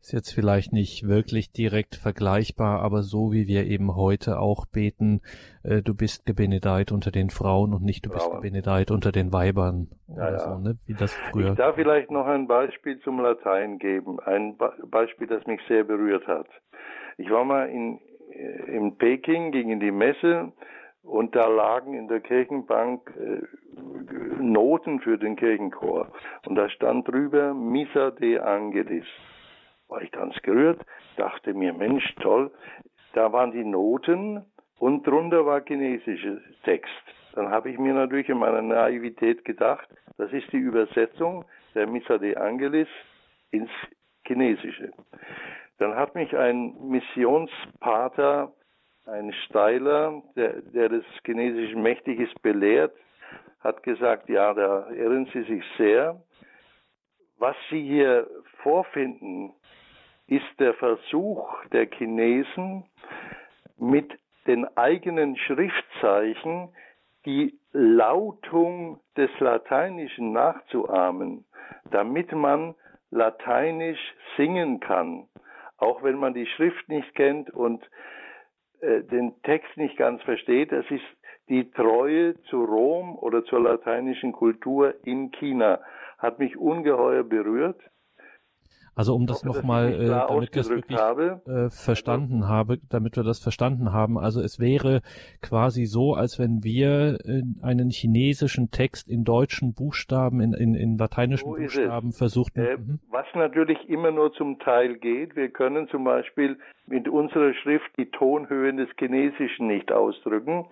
Ist jetzt vielleicht nicht wirklich direkt vergleichbar, aber so wie wir eben heute auch beten, äh, du bist gebenedeit unter den Frauen und nicht du bist gebenedeit unter den Weibern oder ja, so, ne? Wie das früher. Ich darf vielleicht noch ein Beispiel zum Latein geben, ein Be Beispiel, das mich sehr berührt hat. Ich war mal in, äh, in Peking, ging in die Messe und da lagen in der Kirchenbank äh, Noten für den Kirchenchor und da stand drüber Missa de Angelis war ich ganz gerührt, dachte mir, Mensch, toll, da waren die Noten und drunter war chinesischer Text. Dann habe ich mir natürlich in meiner Naivität gedacht, das ist die Übersetzung der Missa de Angelis ins Chinesische. Dann hat mich ein Missionspater, ein Steiler, der, der des Chinesischen mächtig ist, belehrt, hat gesagt, ja, da irren Sie sich sehr. Was Sie hier vorfinden, ist der Versuch der Chinesen, mit den eigenen Schriftzeichen die Lautung des Lateinischen nachzuahmen, damit man Lateinisch singen kann, auch wenn man die Schrift nicht kennt und äh, den Text nicht ganz versteht. Das ist die Treue zu Rom oder zur lateinischen Kultur in China. Hat mich ungeheuer berührt. Also um das nochmal, äh, damit wir das wirklich habe. Äh, verstanden also, habe, damit wir das verstanden haben. Also es wäre quasi so, als wenn wir äh, einen chinesischen Text in deutschen Buchstaben, in, in, in lateinischen so Buchstaben versuchten. Äh, mhm. Was natürlich immer nur zum Teil geht. Wir können zum Beispiel mit unserer Schrift die Tonhöhen des Chinesischen nicht ausdrücken.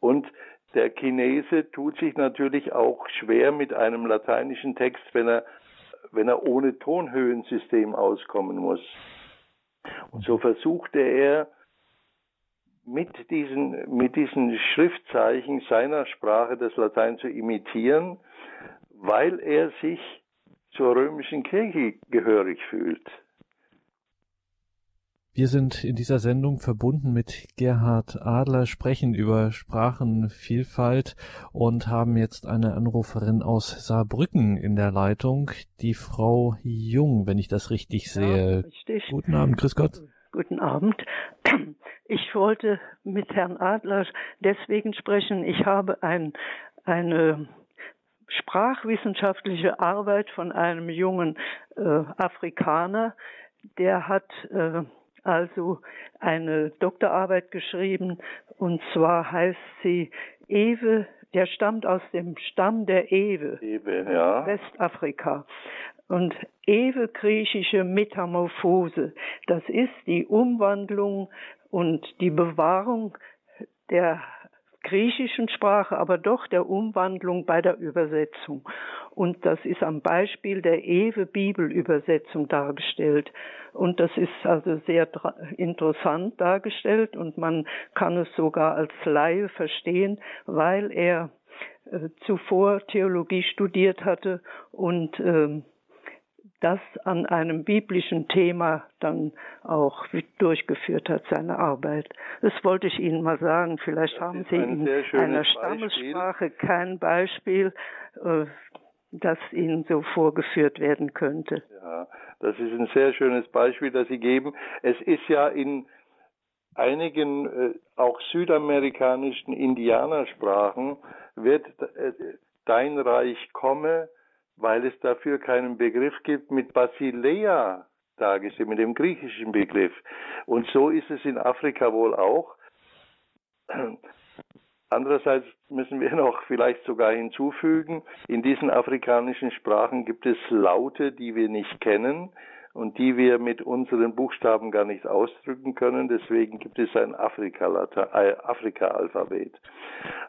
Und der Chinese tut sich natürlich auch schwer mit einem lateinischen Text, wenn er wenn er ohne Tonhöhensystem auskommen muss. Und so versuchte er mit diesen, mit diesen Schriftzeichen seiner Sprache das Latein zu imitieren, weil er sich zur römischen Kirche gehörig fühlt. Wir sind in dieser Sendung verbunden mit Gerhard Adler, sprechen über Sprachenvielfalt und haben jetzt eine Anruferin aus Saarbrücken in der Leitung, die Frau Jung, wenn ich das richtig sehe. Ja, richtig. Guten Abend, grüß Gott. Guten Abend. Ich wollte mit Herrn Adler deswegen sprechen. Ich habe ein, eine sprachwissenschaftliche Arbeit von einem jungen äh, Afrikaner, der hat äh, also eine Doktorarbeit geschrieben und zwar heißt sie Ewe, der stammt aus dem Stamm der Ewe, Ewe ja. Westafrika. Und Ewe griechische Metamorphose, das ist die Umwandlung und die Bewahrung der griechischen Sprache, aber doch der Umwandlung bei der Übersetzung. Und das ist am Beispiel der Ewe Bibelübersetzung dargestellt. Und das ist also sehr interessant dargestellt und man kann es sogar als Laie verstehen, weil er äh, zuvor Theologie studiert hatte und äh, das an einem biblischen Thema dann auch durchgeführt hat, seine Arbeit. Das wollte ich Ihnen mal sagen. Vielleicht das haben Sie in einer Stammessprache kein Beispiel, äh, das Ihnen so vorgeführt werden könnte. Ja, das ist ein sehr schönes Beispiel, das Sie geben. Es ist ja in einigen äh, auch südamerikanischen Indianersprachen wird äh, dein Reich komme, weil es dafür keinen Begriff gibt mit Basileia dargestellt, mit dem griechischen Begriff. Und so ist es in Afrika wohl auch. Andererseits müssen wir [LAUGHS] noch vielleicht sogar hinzufügen, in diesen afrikanischen Sprachen gibt es Laute, die wir nicht kennen und die wir mit unseren Buchstaben gar nicht ausdrücken können. Deswegen gibt es ein Afrika-Alphabet. Afrika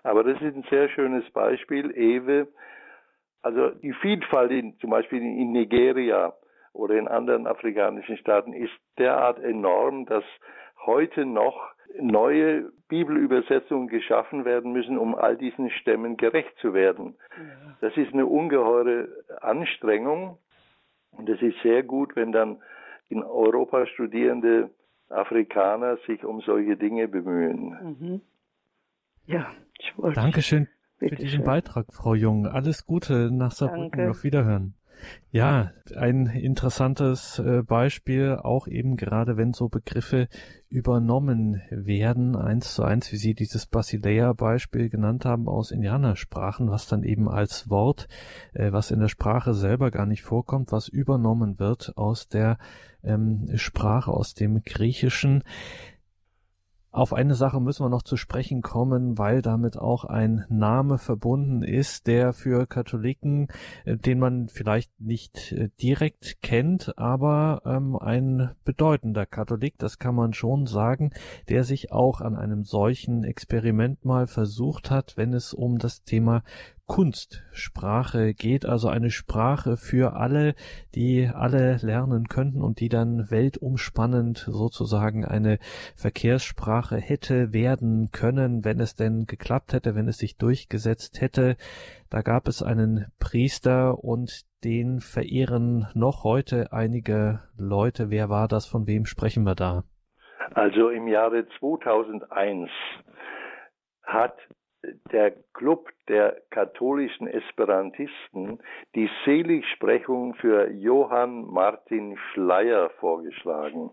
Aber das ist ein sehr schönes Beispiel. Ewe, also die Vielfalt in, zum Beispiel in Nigeria oder in anderen afrikanischen Staaten ist derart enorm, dass heute noch neue Bibelübersetzungen geschaffen werden müssen, um all diesen Stämmen gerecht zu werden. Das ist eine ungeheure Anstrengung und es ist sehr gut, wenn dann in Europa studierende Afrikaner sich um solche Dinge bemühen. Mhm. Ja, ich wollte. Dankeschön für diesen schön. Beitrag, Frau Jung. Alles Gute nach Saarbrücken. Danke. Auf Wiederhören. Ja, ein interessantes äh, Beispiel, auch eben gerade wenn so Begriffe übernommen werden, eins zu eins, wie Sie dieses Basileia-Beispiel genannt haben aus Indianersprachen, was dann eben als Wort, äh, was in der Sprache selber gar nicht vorkommt, was übernommen wird aus der ähm, Sprache, aus dem Griechischen. Auf eine Sache müssen wir noch zu sprechen kommen, weil damit auch ein Name verbunden ist, der für Katholiken, äh, den man vielleicht nicht äh, direkt kennt, aber ähm, ein bedeutender Katholik, das kann man schon sagen, der sich auch an einem solchen Experiment mal versucht hat, wenn es um das Thema Kunstsprache geht, also eine Sprache für alle, die alle lernen könnten und die dann weltumspannend sozusagen eine Verkehrssprache hätte werden können, wenn es denn geklappt hätte, wenn es sich durchgesetzt hätte. Da gab es einen Priester und den verehren noch heute einige Leute. Wer war das? Von wem sprechen wir da? Also im Jahre 2001 hat der Club der katholischen Esperantisten die Seligsprechung für Johann Martin Schleyer vorgeschlagen.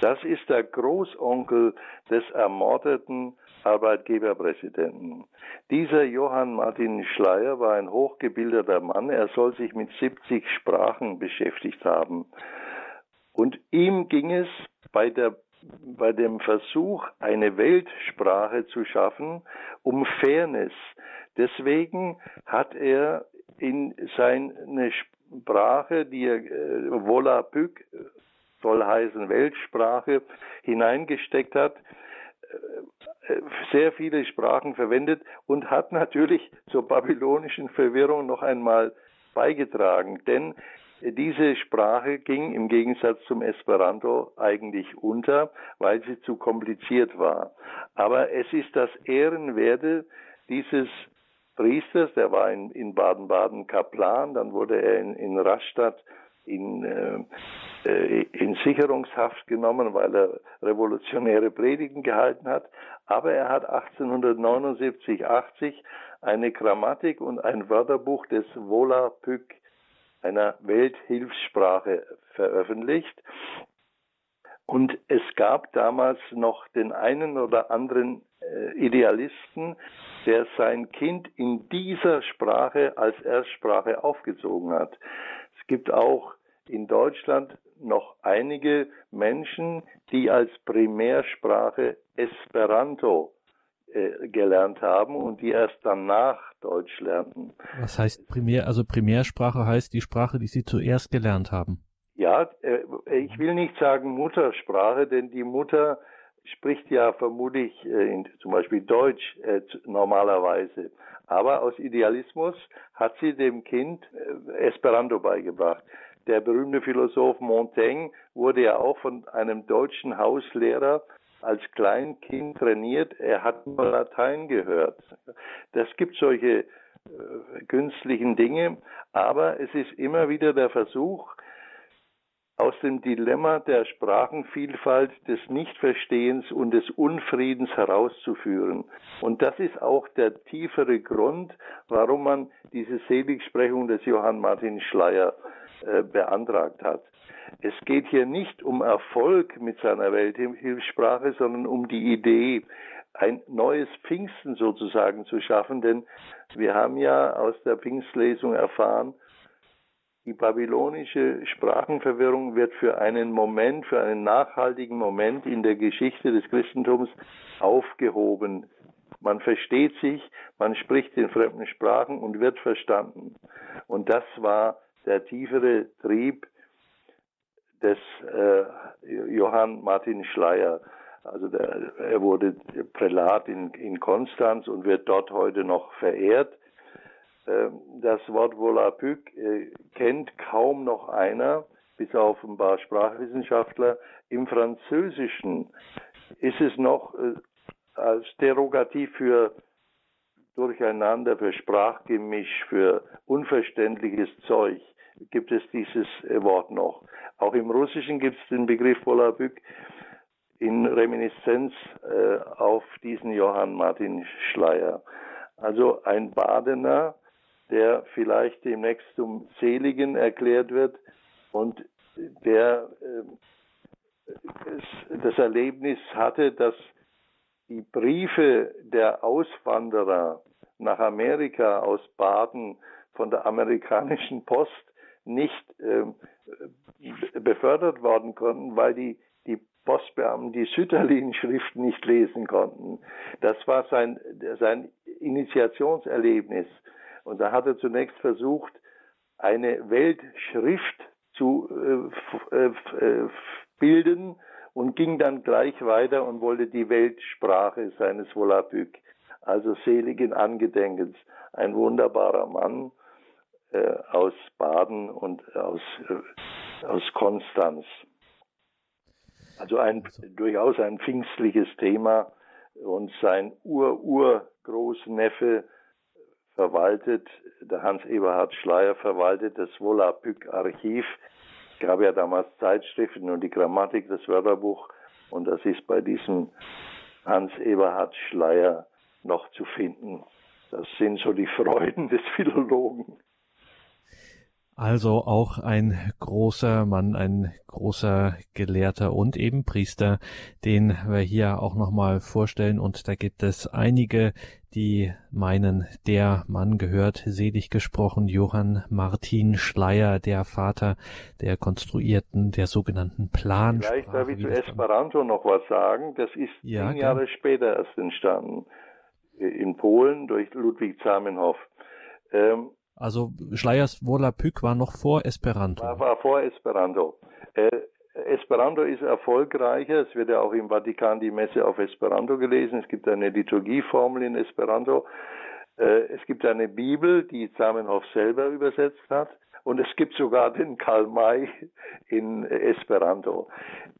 Das ist der Großonkel des ermordeten Arbeitgeberpräsidenten. Dieser Johann Martin Schleyer war ein hochgebildeter Mann. Er soll sich mit 70 Sprachen beschäftigt haben. Und ihm ging es bei der bei dem Versuch, eine Weltsprache zu schaffen, um Fairness. Deswegen hat er in seine Sprache, die er äh, Volapük soll heißen Weltsprache, hineingesteckt hat, äh, sehr viele Sprachen verwendet und hat natürlich zur babylonischen Verwirrung noch einmal beigetragen. Denn diese Sprache ging im Gegensatz zum Esperanto eigentlich unter, weil sie zu kompliziert war. Aber es ist das Ehrenwerte dieses Priesters, der war in Baden-Baden Kaplan, dann wurde er in, in Rastatt in, äh, äh, in Sicherungshaft genommen, weil er revolutionäre Predigen gehalten hat. Aber er hat 1879, 80 eine Grammatik und ein Wörterbuch des Volapük einer Welthilfssprache veröffentlicht. Und es gab damals noch den einen oder anderen äh, Idealisten, der sein Kind in dieser Sprache als Erstsprache aufgezogen hat. Es gibt auch in Deutschland noch einige Menschen, die als Primärsprache Esperanto äh, gelernt haben und die erst danach Deutsch lernten. Was heißt Primär, also Primärsprache heißt die Sprache, die Sie zuerst gelernt haben? Ja, äh, ich will nicht sagen Muttersprache, denn die Mutter spricht ja vermutlich äh, zum Beispiel Deutsch normalerweise. Aber aus Idealismus hat sie dem Kind Esperanto beigebracht. Der berühmte Philosoph Montaigne wurde ja auch von einem deutschen Hauslehrer als Kleinkind trainiert, er hat nur Latein gehört. Das gibt solche äh, künstlichen Dinge, aber es ist immer wieder der Versuch, aus dem Dilemma der Sprachenvielfalt, des Nichtverstehens und des Unfriedens herauszuführen. Und das ist auch der tiefere Grund, warum man diese Seligsprechung des Johann Martin Schleier äh, beantragt hat. Es geht hier nicht um Erfolg mit seiner Welthilfssprache, sondern um die Idee, ein neues Pfingsten sozusagen zu schaffen, denn wir haben ja aus der Pfingstlesung erfahren, die babylonische Sprachenverwirrung wird für einen Moment, für einen nachhaltigen Moment in der Geschichte des Christentums aufgehoben. Man versteht sich, man spricht in fremden Sprachen und wird verstanden. Und das war der tiefere Trieb des äh, Johann Martin Schleier. Also der, er wurde Prälat in, in Konstanz und wird dort heute noch verehrt. Ähm, das Wort Volapük äh, kennt kaum noch einer, bis auf ein paar Sprachwissenschaftler. Im Französischen ist es noch äh, als Derogativ für Durcheinander, für Sprachgemisch, für unverständliches Zeug gibt es dieses äh, Wort noch. Auch im Russischen gibt es den Begriff Volapük in Reminiszenz auf diesen Johann Martin Schleier. Also ein Badener, der vielleicht demnächst zum Seligen erklärt wird und der äh, das Erlebnis hatte, dass die Briefe der Auswanderer nach Amerika aus Baden von der amerikanischen Post nicht äh, befördert worden konnten, weil die, die Postbeamten die Sütterlin-Schrift nicht lesen konnten. Das war sein, sein Initiationserlebnis. Und da hat er zunächst versucht, eine Weltschrift zu äh, äh, bilden und ging dann gleich weiter und wollte die Weltsprache seines Volapük, also seligen Angedenkens. Ein wunderbarer Mann äh, aus Baden und aus, äh, aus Konstanz. Also ein durchaus ein pfingstliches Thema und sein Ur-Ur-Großneffe verwaltet, der Hans-Eberhard Schleier verwaltet das Volapük-Archiv. Es gab ja damals Zeitschriften und die Grammatik, das Wörterbuch. Und das ist bei diesem Hans-Eberhard Schleier noch zu finden. Das sind so die Freuden des Philologen. Also auch ein großer Mann, ein großer Gelehrter und eben Priester, den wir hier auch nochmal vorstellen. Und da gibt es einige, die meinen, der Mann gehört, selig gesprochen, Johann Martin Schleier, der Vater der konstruierten, der sogenannten Plansprache. Vielleicht darf ich zu Esperanto noch was sagen. Das ist ja, zehn Jahre später erst entstanden. In Polen durch Ludwig Zamenhof. Ähm, also Schleiers Volapük war noch vor Esperanto. War, war vor Esperanto. Äh, Esperanto ist erfolgreicher. Es wird ja auch im Vatikan die Messe auf Esperanto gelesen. Es gibt eine Liturgieformel in Esperanto. Äh, es gibt eine Bibel, die Zamenhof selber übersetzt hat. Und es gibt sogar den Karl May in Esperanto.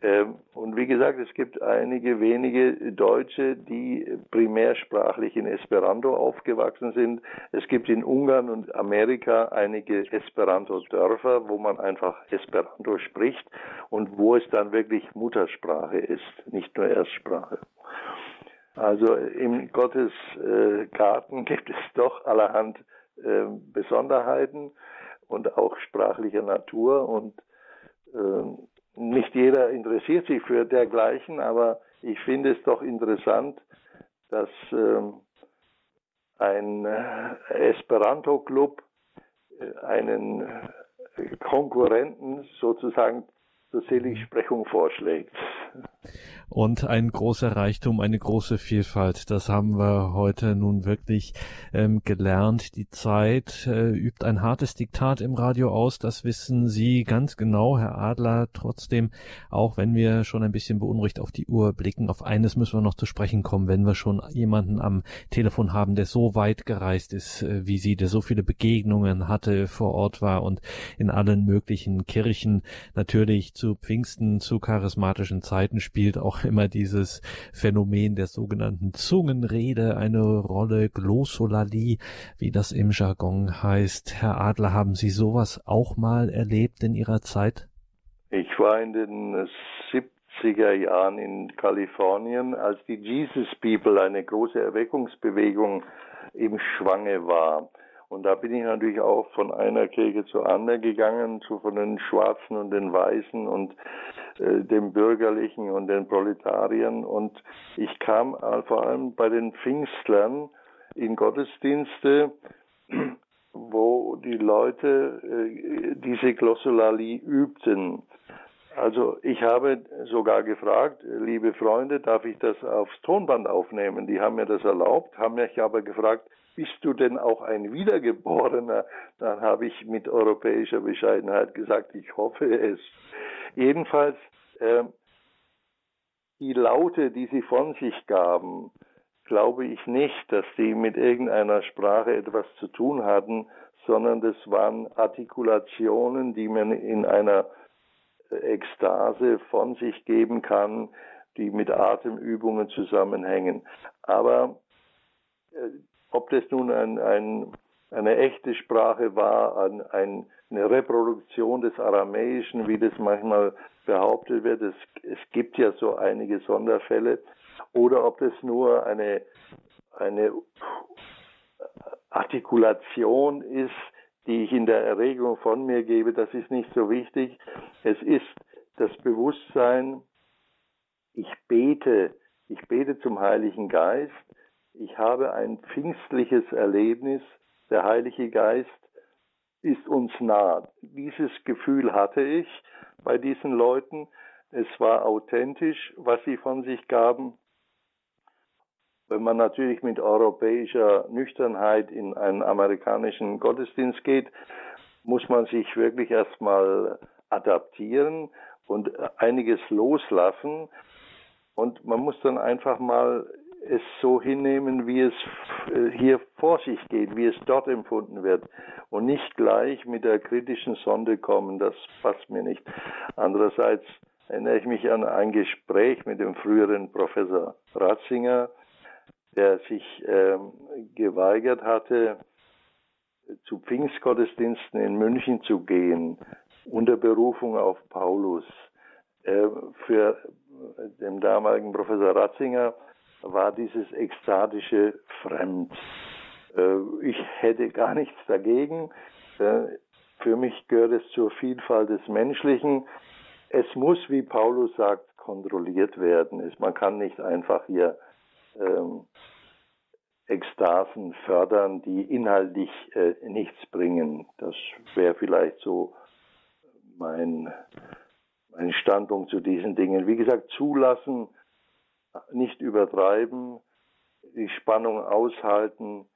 Ähm, und wie gesagt, es gibt einige wenige Deutsche, die primärsprachlich in Esperanto aufgewachsen sind. Es gibt in Ungarn und Amerika einige Esperanto-Dörfer, wo man einfach Esperanto spricht und wo es dann wirklich Muttersprache ist, nicht nur Erstsprache. Also im Gottes äh, [LAUGHS] gibt es doch allerhand äh, Besonderheiten und auch sprachlicher Natur und äh, nicht jeder interessiert sich für dergleichen, aber ich finde es doch interessant, dass äh, ein äh, Esperanto-Club äh, einen Konkurrenten sozusagen zur Seligsprechung vorschlägt. Und ein großer Reichtum, eine große Vielfalt, das haben wir heute nun wirklich ähm, gelernt. Die Zeit äh, übt ein hartes Diktat im Radio aus, das wissen Sie ganz genau, Herr Adler. Trotzdem, auch wenn wir schon ein bisschen beunruhigt auf die Uhr blicken, auf eines müssen wir noch zu sprechen kommen, wenn wir schon jemanden am Telefon haben, der so weit gereist ist äh, wie Sie, der so viele Begegnungen hatte, vor Ort war und in allen möglichen Kirchen natürlich zu Pfingsten, zu charismatischen Zeiten spielt auch [LAUGHS] immer dieses Phänomen der sogenannten Zungenrede eine Rolle, Glossolalie, wie das im Jargon heißt. Herr Adler, haben Sie sowas auch mal erlebt in Ihrer Zeit? Ich war in den 70er Jahren in Kalifornien, als die Jesus People eine große Erweckungsbewegung im Schwange war. Und da bin ich natürlich auch von einer Kirche zur anderen gegangen, zu von den Schwarzen und den Weißen und äh, dem Bürgerlichen und den Proletariern. Und ich kam vor allem bei den Pfingstlern in Gottesdienste [CLEARS THROAT] wo die Leute äh, diese Glossolalie übten. Also ich habe sogar gefragt, liebe Freunde, darf ich das aufs Tonband aufnehmen? Die haben mir das erlaubt, haben mich aber gefragt, bist du denn auch ein Wiedergeborener? Dann habe ich mit europäischer Bescheidenheit gesagt, ich hoffe es. Jedenfalls, äh, die Laute, die sie von sich gaben, glaube ich nicht, dass die mit irgendeiner Sprache etwas zu tun hatten, sondern das waren Artikulationen, die man in einer Ekstase von sich geben kann, die mit Atemübungen zusammenhängen. Aber äh, ob das nun ein, ein, eine echte Sprache war, ein, ein, eine Reproduktion des Aramäischen, wie das manchmal behauptet wird, es, es gibt ja so einige Sonderfälle, oder ob das nur eine, eine Artikulation ist, die ich in der Erregung von mir gebe, das ist nicht so wichtig. Es ist das Bewusstsein, ich bete, ich bete zum Heiligen Geist, ich habe ein pfingstliches Erlebnis, der Heilige Geist ist uns nah. Dieses Gefühl hatte ich bei diesen Leuten. Es war authentisch, was sie von sich gaben. Wenn man natürlich mit europäischer Nüchternheit in einen amerikanischen Gottesdienst geht, muss man sich wirklich erstmal adaptieren und einiges loslassen. Und man muss dann einfach mal es so hinnehmen, wie es äh, hier vor sich geht, wie es dort empfunden wird und nicht gleich mit der kritischen Sonde kommen, das passt mir nicht. Andererseits erinnere ich mich an ein Gespräch mit dem früheren Professor Ratzinger, der sich ähm, geweigert hatte, zu Pfingstgottesdiensten in München zu gehen, unter Berufung auf Paulus. Äh, für den damaligen Professor Ratzinger war dieses ekstatische fremd. Äh, ich hätte gar nichts dagegen. Äh, für mich gehört es zur Vielfalt des Menschlichen. Es muss, wie Paulus sagt, kontrolliert werden. Man kann nicht einfach hier ähm, Ekstasen fördern, die inhaltlich äh, nichts bringen. Das wäre vielleicht so mein, mein Standpunkt zu diesen Dingen. Wie gesagt, zulassen, nicht übertreiben, die Spannung aushalten,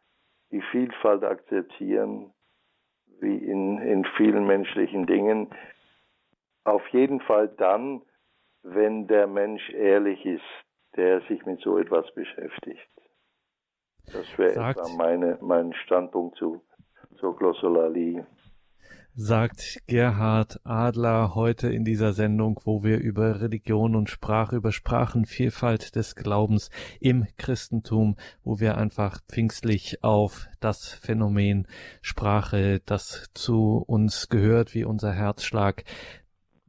die Vielfalt akzeptieren, wie in, in vielen menschlichen Dingen. Auf jeden Fall dann, wenn der Mensch ehrlich ist, der sich mit so etwas beschäftigt. Das wäre etwa meine, mein Standpunkt zu, zur Glossolalie sagt Gerhard Adler heute in dieser Sendung, wo wir über Religion und Sprache, über Sprachenvielfalt des Glaubens im Christentum, wo wir einfach pfingstlich auf das Phänomen Sprache, das zu uns gehört, wie unser Herzschlag,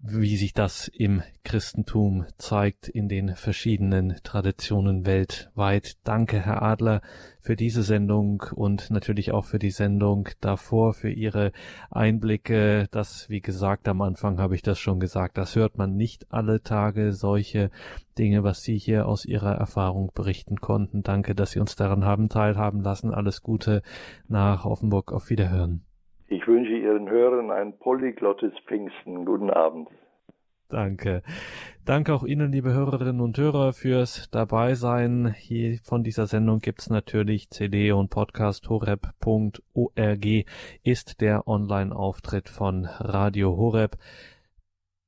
wie sich das im Christentum zeigt in den verschiedenen Traditionen weltweit. Danke, Herr Adler, für diese Sendung und natürlich auch für die Sendung davor, für Ihre Einblicke. Das, wie gesagt, am Anfang habe ich das schon gesagt, das hört man nicht alle Tage, solche Dinge, was Sie hier aus Ihrer Erfahrung berichten konnten. Danke, dass Sie uns daran haben teilhaben lassen. Alles Gute nach Offenburg. Auf Wiederhören. Ich wünsche Ihren Hörern ein polyglottes Pfingsten. Guten Abend. Danke. Danke auch Ihnen, liebe Hörerinnen und Hörer, fürs Dabeisein. Hier von dieser Sendung gibt's natürlich CD und Podcast horeb.org ist der Online-Auftritt von Radio Horeb.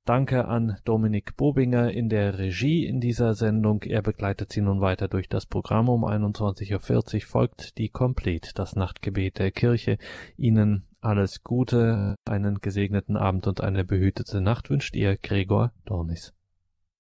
Danke an Dominik Bobinger in der Regie in dieser Sendung. Er begleitet Sie nun weiter durch das Programm. Um 21.40 Uhr folgt die Complete, das Nachtgebet der Kirche. Ihnen alles Gute, einen gesegneten Abend und eine behütete Nacht wünscht Ihr Gregor Dornis.